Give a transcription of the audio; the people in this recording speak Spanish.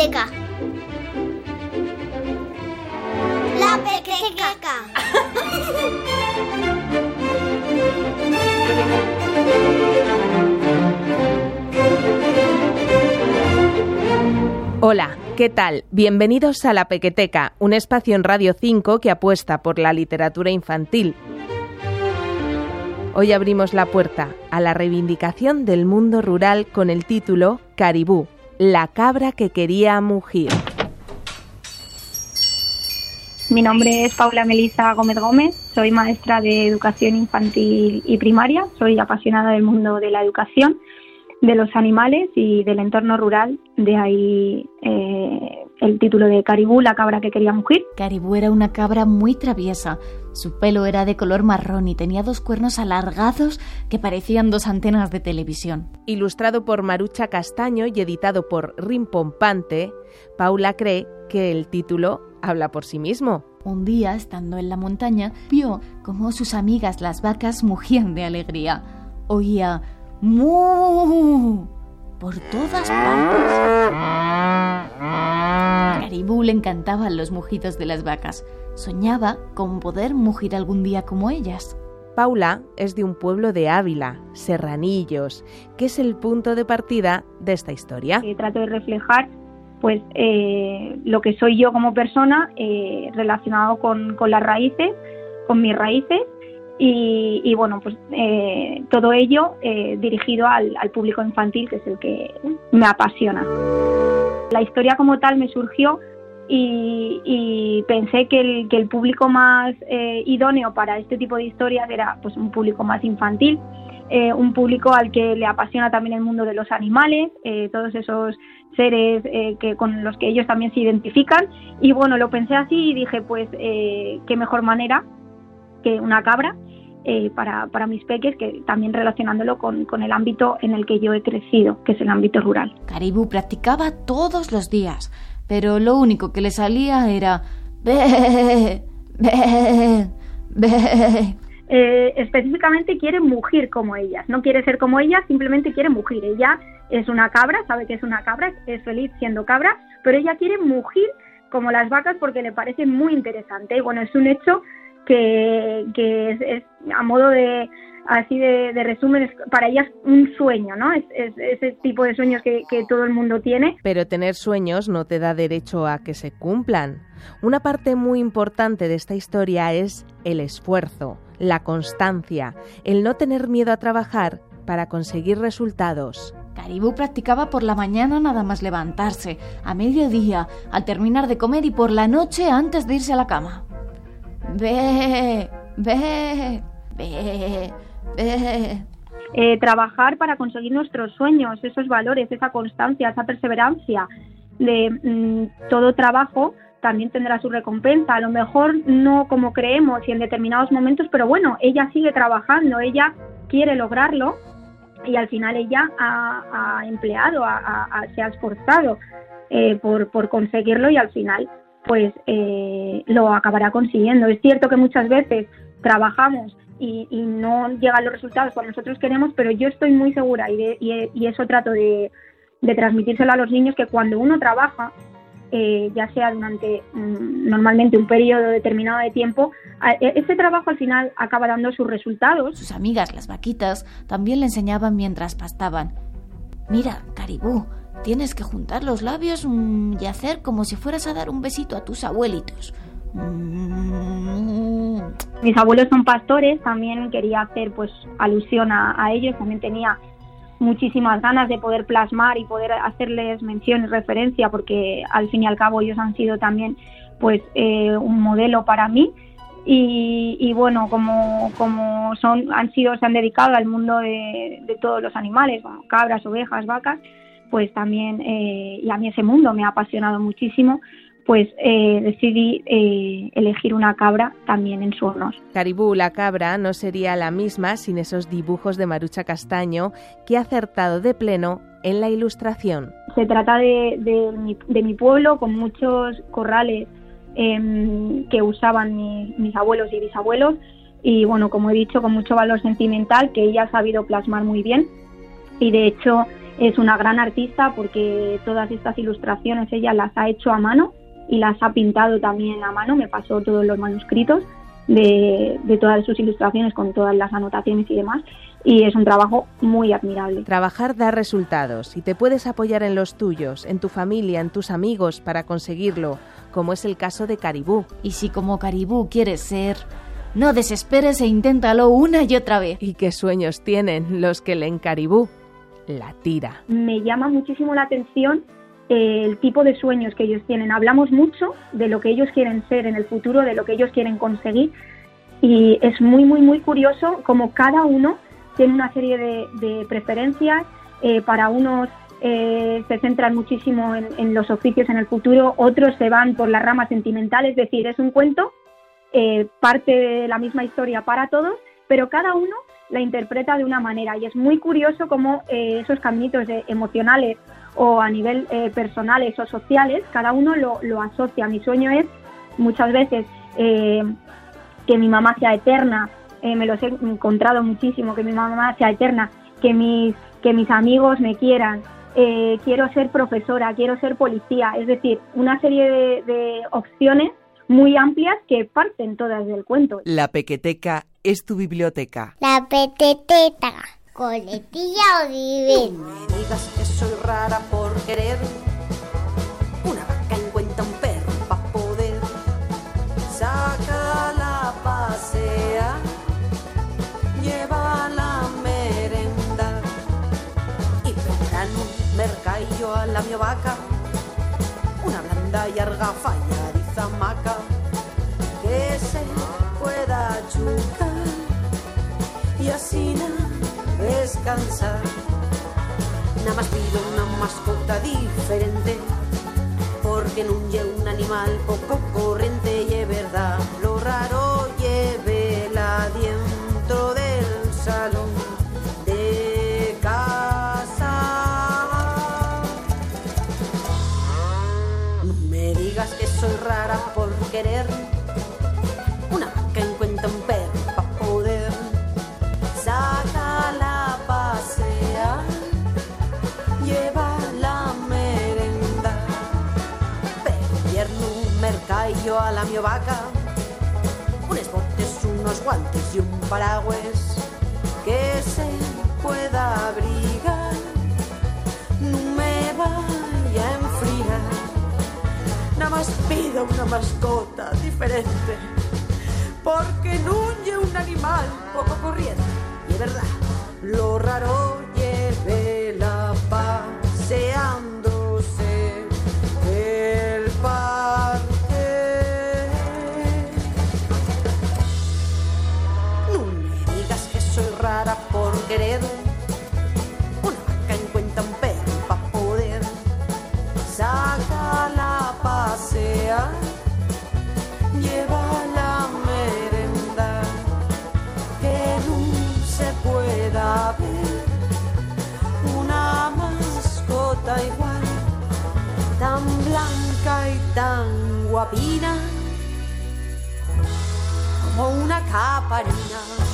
La pequeteca. Hola, ¿qué tal? Bienvenidos a La Pequeteca, un espacio en Radio 5 que apuesta por la literatura infantil. Hoy abrimos la puerta a la reivindicación del mundo rural con el título Caribú, la cabra que quería mugir. Mi nombre es Paula Melisa Gómez Gómez, soy maestra de educación infantil y primaria, soy apasionada del mundo de la educación, de los animales y del entorno rural, de ahí eh, el título de Caribú, la cabra que quería mugir. Caribú era una cabra muy traviesa, su pelo era de color marrón y tenía dos cuernos alargados que parecían dos antenas de televisión. Ilustrado por Marucha Castaño y editado por Rimpompante, Paula cree que el título habla por sí mismo. Un día, estando en la montaña, vio cómo sus amigas las vacas mugían de alegría. Oía ¡Mu! por todas partes. A Caribú le encantaban los mugidos de las vacas. Soñaba con poder mugir algún día como ellas. Paula es de un pueblo de Ávila, Serranillos, que es el punto de partida de esta historia. Eh, trato de reflejar pues eh, lo que soy yo como persona eh, relacionado con, con, las raíces, con mis raíces y, y bueno, pues eh, todo ello eh, dirigido al, al, público infantil, que es el que me apasiona. La historia como tal me surgió y, pensé que el, público más eh, idóneo para este tipo de historias era pues un público más infantil. Eh, un público al que le apasiona también el mundo de los animales, eh, todos esos seres eh, que con los que ellos también se identifican. Y bueno, lo pensé así y dije, pues, qué mejor manera que una cabra para, para, mis peques, que también relacionándolo con, con, el ámbito en el que yo he crecido, que es el ámbito rural. Caribú practicaba todos los días, pero lo único que le salía era... Be, be, be. Eh, específicamente quiere mugir como ellas, no quiere ser como ellas, simplemente quiere mugir. Ella es una cabra, sabe que es una cabra, es feliz siendo cabra, pero ella quiere mugir como las vacas porque le parece muy interesante. Y bueno, es un hecho que, que es, es, a modo de así de, de, resumen, es para ellas un sueño, ¿no? Es, es ese tipo de sueños que, que todo el mundo tiene. Pero tener sueños no te da derecho a que se cumplan. Una parte muy importante de esta historia es el esfuerzo, la constancia, el no tener miedo a trabajar para conseguir resultados. Caribú practicaba por la mañana nada más levantarse, a mediodía, al terminar de comer y por la noche antes de irse a la cama. Ve, ve, ve, ve. Eh, trabajar para conseguir nuestros sueños, esos valores, esa constancia, esa perseverancia de mmm, todo trabajo también tendrá su recompensa. A lo mejor no como creemos y en determinados momentos, pero bueno, ella sigue trabajando, ella quiere lograrlo y al final ella ha, ha empleado, ha, ha, se ha esforzado eh, por, por, conseguirlo y al final pues eh, lo acabará consiguiendo. Es cierto que muchas veces trabajamos y, no llegan los resultados cuando nosotros queremos, pero yo estoy muy segura y, y, eso trato de, transmitírselo a los niños que cuando uno trabaja eh, ya sea durante mm, normalmente un periodo determinado de tiempo, este trabajo al final acaba dando sus resultados. Sus amigas, las vaquitas, también le enseñaban mientras pastaban. Mira, caribú, tienes que juntar los labios mmm, y hacer como si fueras a dar un besito a tus abuelitos. Mm. Mis abuelos son pastores, también quería hacer pues alusión a, ellos, también tenía muchísimas ganas de poder plasmar y poder hacerles mención y referencia porque al fin y al cabo ellos han sido también pues eh, un modelo para mí y, y, bueno como, como son han sido se han dedicado al mundo de, de todos los animales bueno, cabras ovejas vacas pues también eh, y a mí ese mundo me ha apasionado muchísimo pues eh, decidí eh, elegir una cabra también en su honor. Caribú, la cabra, no sería la misma sin esos dibujos de Marucha Castaño que ha acertado de pleno en la ilustración. Se trata de, de, mi, de mi, pueblo con muchos corrales eh, que usaban mi, mis abuelos y bisabuelos y bueno, como he dicho, con mucho valor sentimental que ella ha sabido plasmar muy bien y de hecho es una gran artista porque todas estas ilustraciones ella las ha hecho a mano y las ha pintado también a mano, me pasó todos los manuscritos de, de todas sus ilustraciones con todas las anotaciones y demás y es un trabajo muy admirable. Trabajar da resultados y te puedes apoyar en los tuyos, en tu familia, en tus amigos para conseguirlo, como es el caso de Caribú. Y si como Caribú quieres ser, no desesperes e inténtalo una y otra vez. ¿Y qué sueños tienen los que leen Caribú? La tira. Me llama muchísimo la atención eh, el tipo de sueños que ellos tienen. Hablamos mucho de lo que ellos quieren ser en el futuro, de lo que ellos quieren conseguir y es muy, muy, muy curioso como cada uno tiene una serie de, preferencias. Eh, para unos eh, se centran muchísimo en, los oficios en el futuro, otros se van por la rama sentimental, es decir, es un cuento, parte de la misma historia para todos, pero cada uno la interpreta de una manera y es muy curioso cómo esos caminitos emocionales o a nivel personales o sociales, cada uno lo, lo, asocia. Mi sueño es muchas veces que mi mamá sea eterna eh, me los he encontrado muchísimo, que mi mamá sea eterna, que mis, que mis amigos me quieran, eh, quiero ser profesora, quiero ser policía, es decir, una serie de, opciones muy amplias que parten todas del cuento. La pequeteca es tu biblioteca. La pequeteca, coletilla o vivir. me digas que soy rara por querer. Una vaca encuentra un perro para poder. Sacar la pasea lleva la merenda. Y vendrán un mercadillo a la vaca una blanda y arga falladiza maca y así descansar. Nada más pido una mascota diferente porque no un animal poco corriente y es verdad lo raro lleve la dentro del salón de casa. Me digas que soy rara por querer a la mi vaca unos guantes y un paraguas que se pueda abrigar. No me vaya a enfriar. Nada más pido una mascota diferente. Porque no un animal poco corriente. Y es verdad, lo raro tan guapina como una caparina